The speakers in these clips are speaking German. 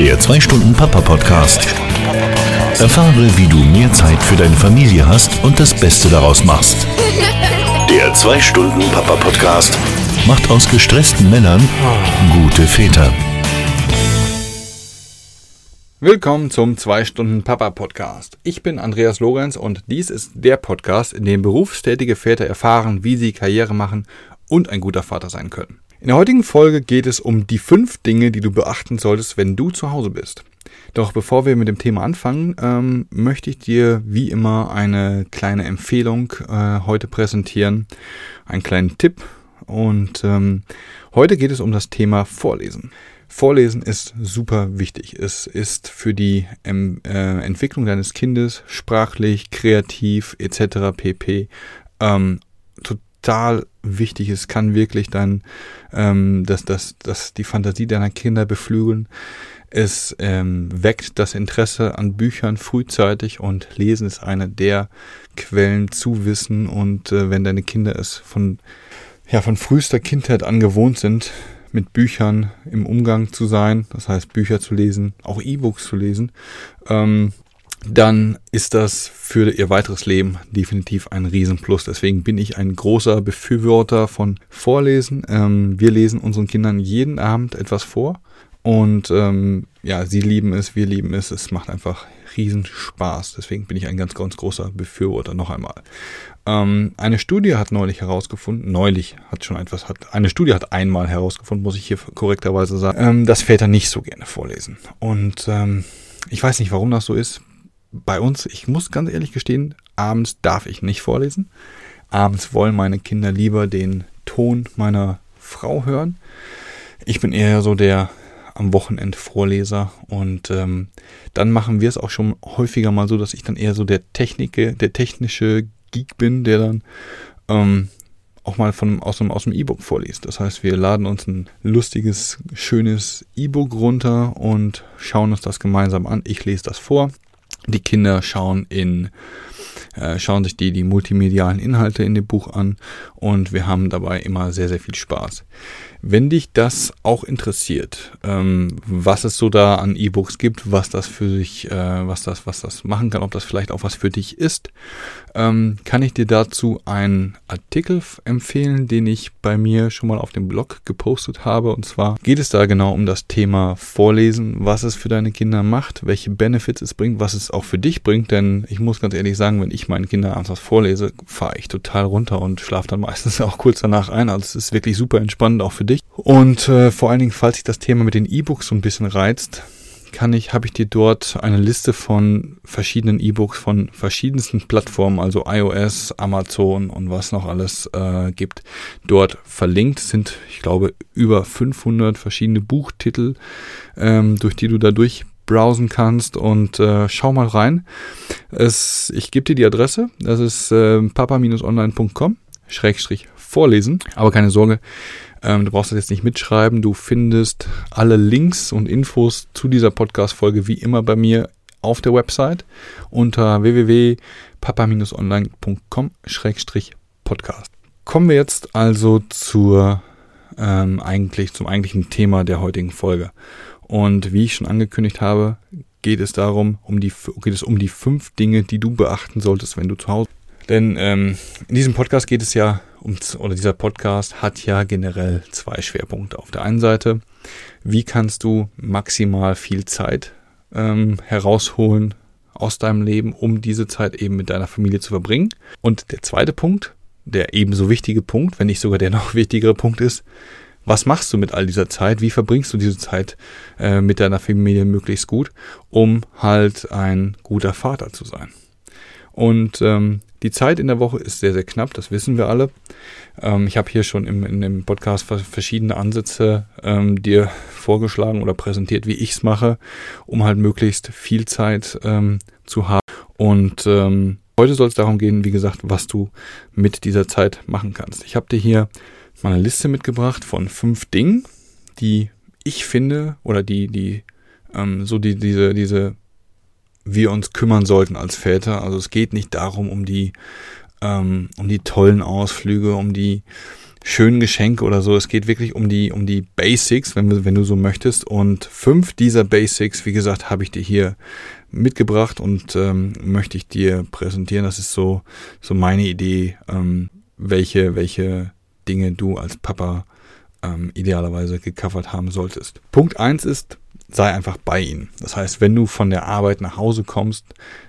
Der 2-Stunden-Papa-Podcast. Erfahre, wie du mehr Zeit für deine Familie hast und das Beste daraus machst. Der 2-Stunden-Papa-Podcast macht aus gestressten Männern gute Väter. Willkommen zum 2-Stunden-Papa-Podcast. Ich bin Andreas Lorenz und dies ist der Podcast, in dem berufstätige Väter erfahren, wie sie Karriere machen und ein guter Vater sein können. In der heutigen Folge geht es um die fünf Dinge, die du beachten solltest, wenn du zu Hause bist. Doch bevor wir mit dem Thema anfangen, ähm, möchte ich dir wie immer eine kleine Empfehlung äh, heute präsentieren, einen kleinen Tipp. Und ähm, heute geht es um das Thema Vorlesen. Vorlesen ist super wichtig. Es ist für die ähm, äh, Entwicklung deines Kindes sprachlich, kreativ etc. pp. Ähm, total wichtig. Es kann wirklich dann ähm, dass, dass, dass die Fantasie deiner Kinder beflügeln. Es ähm, weckt das Interesse an Büchern frühzeitig und Lesen ist eine der Quellen zu Wissen. Und äh, wenn deine Kinder es von, ja, von frühester Kindheit an gewohnt sind, mit Büchern im Umgang zu sein, das heißt Bücher zu lesen, auch E-Books zu lesen, ähm, dann ist das für ihr weiteres Leben definitiv ein Riesenplus. Deswegen bin ich ein großer Befürworter von Vorlesen. Ähm, wir lesen unseren Kindern jeden Abend etwas vor. Und ähm, ja, sie lieben es, wir lieben es. Es macht einfach Riesenspaß. Deswegen bin ich ein ganz, ganz großer Befürworter noch einmal. Ähm, eine Studie hat neulich herausgefunden, neulich hat schon etwas, hat, eine Studie hat einmal herausgefunden, muss ich hier korrekterweise sagen, ähm, dass Väter nicht so gerne vorlesen. Und ähm, ich weiß nicht, warum das so ist bei uns, ich muss ganz ehrlich gestehen, abends darf ich nicht vorlesen. Abends wollen meine Kinder lieber den Ton meiner Frau hören. Ich bin eher so der am Wochenende Vorleser und ähm, dann machen wir es auch schon häufiger mal so, dass ich dann eher so der Technik, der technische Geek bin, der dann ähm, auch mal von, aus dem, aus dem E-Book vorliest. Das heißt, wir laden uns ein lustiges, schönes E-Book runter und schauen uns das gemeinsam an. Ich lese das vor die Kinder schauen in äh, schauen sich die, die multimedialen Inhalte in dem Buch an und wir haben dabei immer sehr, sehr viel Spaß. Wenn dich das auch interessiert, ähm, was es so da an E-Books gibt, was das für sich, äh, was das, was das machen kann, ob das vielleicht auch was für dich ist, ähm, kann ich dir dazu einen Artikel empfehlen, den ich bei mir schon mal auf dem Blog gepostet habe. Und zwar geht es da genau um das Thema Vorlesen, was es für deine Kinder macht, welche Benefits es bringt, was es auch für dich bringt. Denn ich muss ganz ehrlich sagen, wenn ich meinen Kindern abends was vorlese, fahre ich total runter und schlafe dann meistens auch kurz danach ein. Also es ist wirklich super entspannend auch für dich. Und äh, vor allen Dingen, falls sich das Thema mit den E-Books so ein bisschen reizt, kann ich, habe ich dir dort eine Liste von verschiedenen E-Books von verschiedensten Plattformen, also iOS, Amazon und was noch alles äh, gibt, dort verlinkt. Es sind, ich glaube, über 500 verschiedene Buchtitel, ähm, durch die du dadurch browsen kannst und äh, schau mal rein. Es, ich gebe dir die Adresse, das ist äh, papa-online.com, Schrägstrich vorlesen, aber keine Sorge, ähm, du brauchst das jetzt nicht mitschreiben, du findest alle Links und Infos zu dieser Podcast-Folge wie immer bei mir auf der Website unter www.papa-online.com-podcast. Kommen wir jetzt also zur ähm, eigentlich zum eigentlichen Thema der heutigen Folge. Und wie ich schon angekündigt habe, geht es darum, um die, geht es um die fünf Dinge, die du beachten solltest, wenn du zu Hause. Denn ähm, in diesem Podcast geht es ja um, oder dieser Podcast hat ja generell zwei Schwerpunkte. Auf der einen Seite, wie kannst du maximal viel Zeit ähm, herausholen aus deinem Leben, um diese Zeit eben mit deiner Familie zu verbringen. Und der zweite Punkt, der ebenso wichtige Punkt, wenn nicht sogar der noch wichtigere Punkt ist, was machst du mit all dieser Zeit? Wie verbringst du diese Zeit äh, mit deiner Familie möglichst gut, um halt ein guter Vater zu sein? Und ähm, die Zeit in der Woche ist sehr, sehr knapp, das wissen wir alle. Ähm, ich habe hier schon im, in dem Podcast verschiedene Ansätze ähm, dir vorgeschlagen oder präsentiert, wie ich es mache, um halt möglichst viel Zeit ähm, zu haben. Und ähm, heute soll es darum gehen, wie gesagt, was du mit dieser Zeit machen kannst. Ich habe dir hier mal eine Liste mitgebracht von fünf Dingen, die ich finde oder die, die ähm, so die, diese, diese wir uns kümmern sollten als Väter. Also es geht nicht darum, um die, ähm, um die tollen Ausflüge, um die schönen Geschenke oder so. Es geht wirklich um die, um die Basics, wenn, wenn du so möchtest. Und fünf dieser Basics, wie gesagt, habe ich dir hier mitgebracht und ähm, möchte ich dir präsentieren. Das ist so, so meine Idee, ähm, welche, welche Dinge du als Papa ähm, idealerweise gecovert haben solltest. Punkt eins ist, sei einfach bei ihnen. Das heißt, wenn du von der Arbeit nach Hause kommst,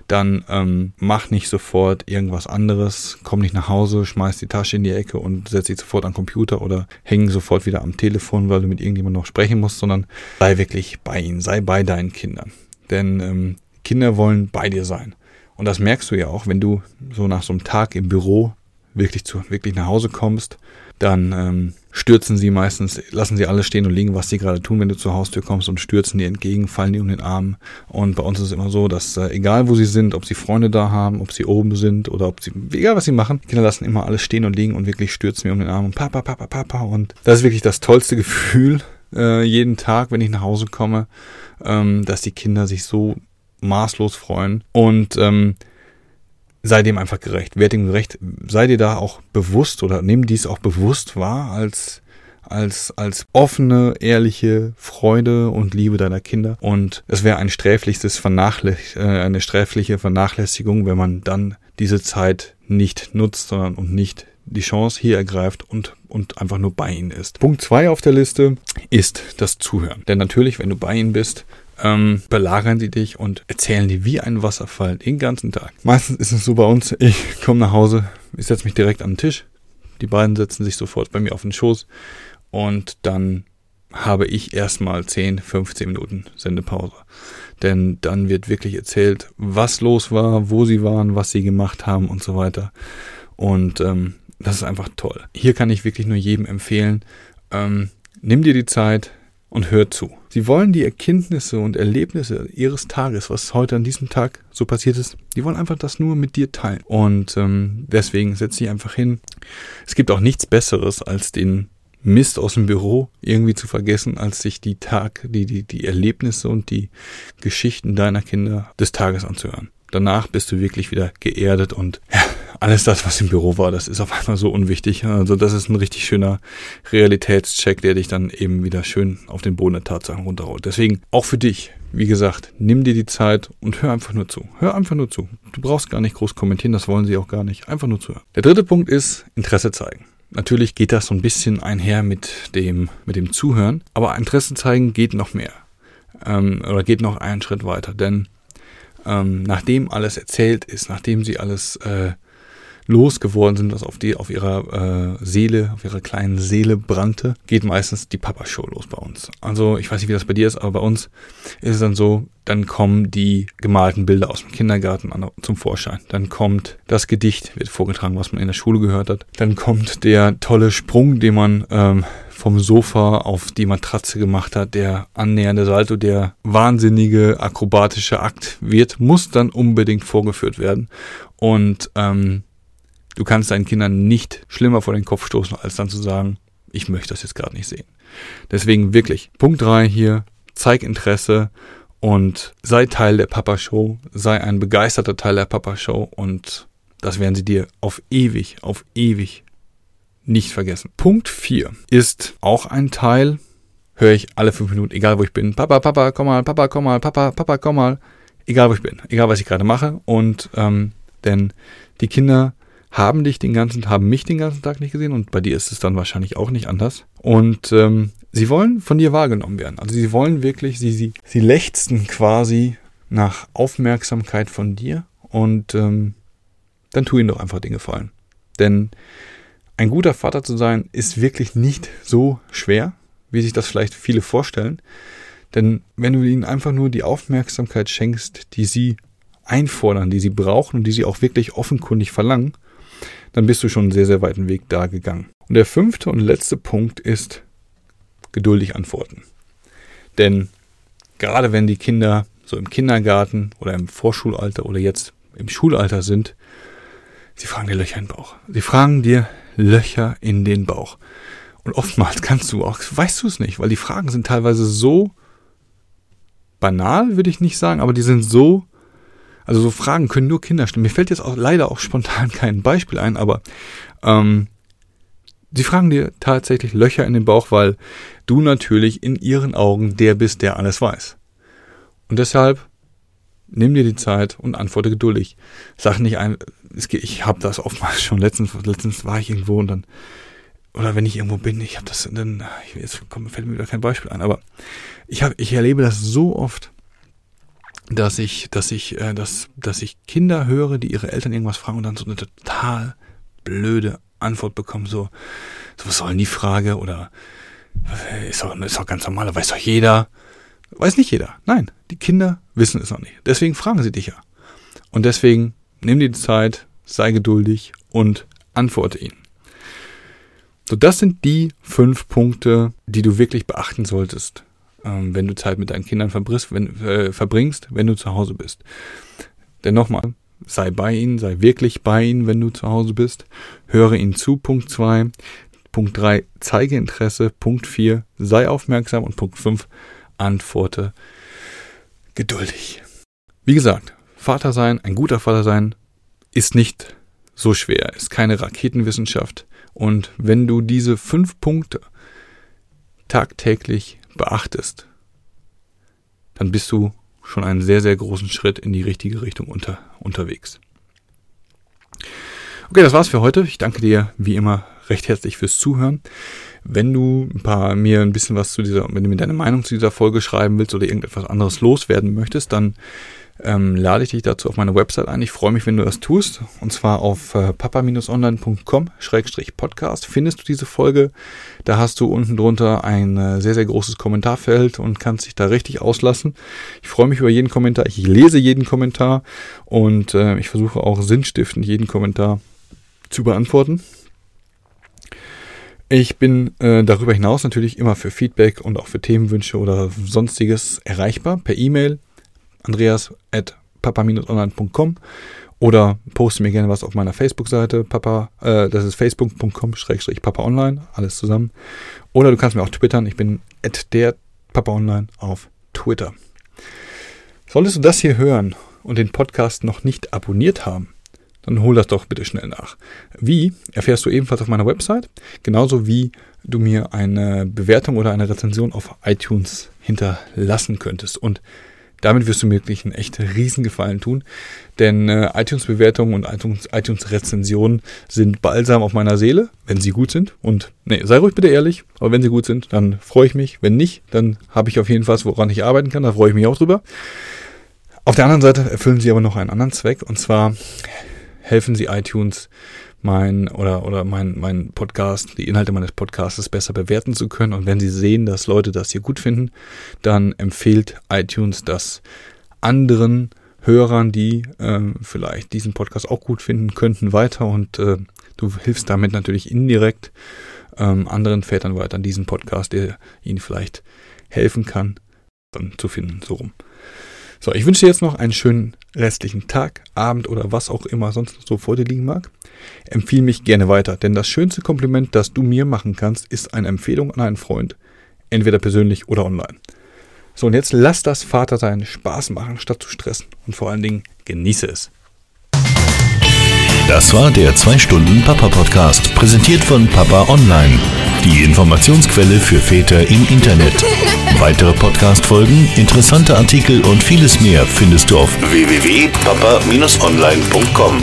dann ähm, mach nicht sofort irgendwas anderes, komm nicht nach Hause, schmeiß die Tasche in die Ecke und setz dich sofort am Computer oder häng sofort wieder am Telefon, weil du mit irgendjemandem noch sprechen musst, sondern sei wirklich bei ihnen, sei bei deinen Kindern. Denn ähm, Kinder wollen bei dir sein. Und das merkst du ja auch, wenn du so nach so einem Tag im Büro wirklich zu, wirklich nach Hause kommst, dann ähm, stürzen sie meistens, lassen sie alles stehen und liegen, was sie gerade tun, wenn du zur Haustür kommst und stürzen dir entgegen, fallen dir um den Arm. Und bei uns ist es immer so, dass äh, egal wo sie sind, ob sie Freunde da haben, ob sie oben sind oder ob sie, egal was sie machen, die Kinder lassen immer alles stehen und liegen und wirklich stürzen mir um den Arm und Papa, Papa, Papa. Und das ist wirklich das tollste Gefühl äh, jeden Tag, wenn ich nach Hause komme, ähm, dass die Kinder sich so maßlos freuen. Und ähm, sei dem einfach gerecht, werd dem gerecht, sei dir da auch bewusst oder nimm dies auch bewusst wahr als als, als offene, ehrliche Freude und Liebe deiner Kinder. Und es wäre ein sträfliches Vernachläss äh, eine sträfliche Vernachlässigung, wenn man dann diese Zeit nicht nutzt, sondern und nicht die Chance hier ergreift und, und einfach nur bei ihnen ist. Punkt zwei auf der Liste ist das Zuhören. Denn natürlich, wenn du bei ihnen bist, ähm, belagern die dich und erzählen dir wie ein Wasserfall den ganzen Tag. Meistens ist es so bei uns, ich komme nach Hause, ich setze mich direkt den Tisch, die beiden setzen sich sofort bei mir auf den Schoß und dann habe ich erstmal 10, 15 Minuten Sendepause. Denn dann wird wirklich erzählt, was los war, wo sie waren, was sie gemacht haben und so weiter. Und ähm, das ist einfach toll. Hier kann ich wirklich nur jedem empfehlen, ähm, nimm dir die Zeit, und hört zu. Sie wollen die Erkenntnisse und Erlebnisse ihres Tages, was heute an diesem Tag so passiert ist, die wollen einfach das nur mit dir teilen. Und ähm, deswegen setz dich einfach hin. Es gibt auch nichts Besseres, als den Mist aus dem Büro irgendwie zu vergessen, als sich die Tag, die, die, die Erlebnisse und die Geschichten deiner Kinder des Tages anzuhören. Danach bist du wirklich wieder geerdet und ja, alles das, was im Büro war, das ist auf einmal so unwichtig. Also das ist ein richtig schöner Realitätscheck, der dich dann eben wieder schön auf den Boden der Tatsachen runterholt. Deswegen auch für dich, wie gesagt, nimm dir die Zeit und hör einfach nur zu. Hör einfach nur zu. Du brauchst gar nicht groß kommentieren, das wollen sie auch gar nicht. Einfach nur zuhören. Der dritte Punkt ist Interesse zeigen. Natürlich geht das so ein bisschen einher mit dem, mit dem Zuhören, aber Interesse zeigen geht noch mehr. Ähm, oder geht noch einen Schritt weiter, denn ähm, nachdem alles erzählt ist, nachdem sie alles äh, losgeworden sind, was auf die, auf ihrer äh, Seele, auf ihrer kleinen Seele brannte, geht meistens die Papa-Show los bei uns. Also ich weiß nicht, wie das bei dir ist, aber bei uns ist es dann so, dann kommen die gemalten Bilder aus dem Kindergarten an, zum Vorschein. Dann kommt das Gedicht, wird vorgetragen, was man in der Schule gehört hat. Dann kommt der tolle Sprung, den man ähm, vom Sofa auf die Matratze gemacht hat, der annähernde Salto, der wahnsinnige akrobatische Akt wird, muss dann unbedingt vorgeführt werden. Und ähm, Du kannst deinen Kindern nicht schlimmer vor den Kopf stoßen, als dann zu sagen, ich möchte das jetzt gerade nicht sehen. Deswegen wirklich, Punkt drei hier, zeig Interesse und sei Teil der Papa-Show, sei ein begeisterter Teil der Papa-Show und das werden sie dir auf ewig, auf ewig nicht vergessen. Punkt vier ist auch ein Teil, höre ich alle fünf Minuten, egal wo ich bin. Papa, Papa, komm mal, Papa, komm mal, Papa, Papa, komm mal. Egal wo ich bin, egal was ich gerade mache. Und ähm, denn die Kinder haben dich den ganzen, haben mich den ganzen Tag nicht gesehen und bei dir ist es dann wahrscheinlich auch nicht anders. Und ähm, sie wollen von dir wahrgenommen werden. Also sie wollen wirklich, sie, sie, sie lechzen quasi nach Aufmerksamkeit von dir und ähm, dann tu ihnen doch einfach den Gefallen. Denn ein guter Vater zu sein ist wirklich nicht so schwer, wie sich das vielleicht viele vorstellen. Denn wenn du ihnen einfach nur die Aufmerksamkeit schenkst, die sie einfordern, die sie brauchen und die sie auch wirklich offenkundig verlangen, dann bist du schon einen sehr, sehr weiten Weg da gegangen. Und der fünfte und letzte Punkt ist geduldig antworten. Denn gerade wenn die Kinder so im Kindergarten oder im Vorschulalter oder jetzt im Schulalter sind, sie fragen dir Löcher in den Bauch. Sie fragen dir Löcher in den Bauch. Und oftmals kannst du auch, weißt du es nicht, weil die Fragen sind teilweise so banal, würde ich nicht sagen, aber die sind so also so Fragen können nur Kinder stellen. Mir fällt jetzt auch leider auch spontan kein Beispiel ein, aber ähm, Sie fragen dir tatsächlich Löcher in den Bauch, weil du natürlich in ihren Augen der bist, der alles weiß. Und deshalb nimm dir die Zeit und antworte geduldig. Sag nicht ein, ich habe das oftmals schon, letztens, letztens war ich irgendwo und dann, oder wenn ich irgendwo bin, ich habe das, dann, jetzt kommt, fällt mir wieder kein Beispiel ein, aber ich, hab, ich erlebe das so oft, dass ich, dass ich, äh, dass, dass ich Kinder höre, die ihre Eltern irgendwas fragen und dann so eine total blöde Antwort bekommen, so, so was soll denn die Frage oder ist doch, ist doch ganz normal, weiß doch jeder. Weiß nicht jeder. Nein, die Kinder wissen es noch nicht. Deswegen fragen sie dich ja. Und deswegen nimm dir die Zeit, sei geduldig und antworte ihnen. So, das sind die fünf Punkte, die du wirklich beachten solltest, ähm, wenn du Zeit mit deinen Kindern verbringst, wenn, äh, verbringst, wenn du zu Hause bist. Denn nochmal, sei bei ihnen, sei wirklich bei ihnen, wenn du zu Hause bist. Höre ihnen zu, Punkt zwei. Punkt drei, zeige Interesse. Punkt vier, sei aufmerksam. Und Punkt fünf, antworte geduldig. Wie gesagt, Vater sein, ein guter Vater sein, ist nicht so schwer, ist keine Raketenwissenschaft. Und wenn du diese fünf Punkte tagtäglich beachtest, dann bist du schon einen sehr, sehr großen Schritt in die richtige Richtung unter, unterwegs. Okay, das war's für heute. Ich danke dir wie immer recht herzlich fürs Zuhören. Wenn du ein paar, mir ein bisschen was zu dieser, wenn du mir deine Meinung zu dieser Folge schreiben willst oder irgendetwas anderes loswerden möchtest, dann ähm, lade ich dich dazu auf meine Website ein. Ich freue mich, wenn du das tust. Und zwar auf äh, papa-online.com-podcast findest du diese Folge. Da hast du unten drunter ein äh, sehr, sehr großes Kommentarfeld und kannst dich da richtig auslassen. Ich freue mich über jeden Kommentar. Ich lese jeden Kommentar und äh, ich versuche auch sinnstiftend jeden Kommentar zu beantworten. Ich bin äh, darüber hinaus natürlich immer für Feedback und auch für Themenwünsche oder sonstiges erreichbar per E-Mail andreas.papa-online.com oder poste mir gerne was auf meiner Facebook-Seite, Papa, äh, das ist facebook.com-papa online, alles zusammen. Oder du kannst mir auch twittern, ich bin at der Papa online auf Twitter. Solltest du das hier hören und den Podcast noch nicht abonniert haben, dann hol das doch bitte schnell nach. Wie erfährst du ebenfalls auf meiner Website, genauso wie du mir eine Bewertung oder eine Rezension auf iTunes hinterlassen könntest. Und damit wirst du mir wirklich einen echt Riesengefallen tun, denn äh, iTunes-Bewertungen und iTunes-Rezensionen sind balsam auf meiner Seele, wenn sie gut sind. Und nee, sei ruhig bitte ehrlich, aber wenn sie gut sind, dann freue ich mich. Wenn nicht, dann habe ich auf jeden Fall was, woran ich arbeiten kann, da freue ich mich auch drüber. Auf der anderen Seite erfüllen sie aber noch einen anderen Zweck, und zwar helfen sie iTunes mein oder oder mein mein Podcast, die Inhalte meines Podcasts besser bewerten zu können. Und wenn sie sehen, dass Leute das hier gut finden, dann empfiehlt iTunes das anderen Hörern, die äh, vielleicht diesen Podcast auch gut finden könnten, weiter. Und äh, du hilfst damit natürlich indirekt ähm, anderen Vätern weiter an diesen Podcast, der ihnen vielleicht helfen kann, dann zu finden, so rum. So, ich wünsche dir jetzt noch einen schönen restlichen Tag, Abend oder was auch immer sonst so vor dir liegen mag. Empfehle mich gerne weiter, denn das schönste Kompliment, das du mir machen kannst, ist eine Empfehlung an einen Freund, entweder persönlich oder online. So, und jetzt lass das Vatersein Spaß machen, statt zu stressen und vor allen Dingen genieße es. Das war der 2-Stunden-Papa-Podcast, präsentiert von Papa Online, die Informationsquelle für Väter im Internet. Weitere Podcast-Folgen, interessante Artikel und vieles mehr findest du auf www.papa-online.com.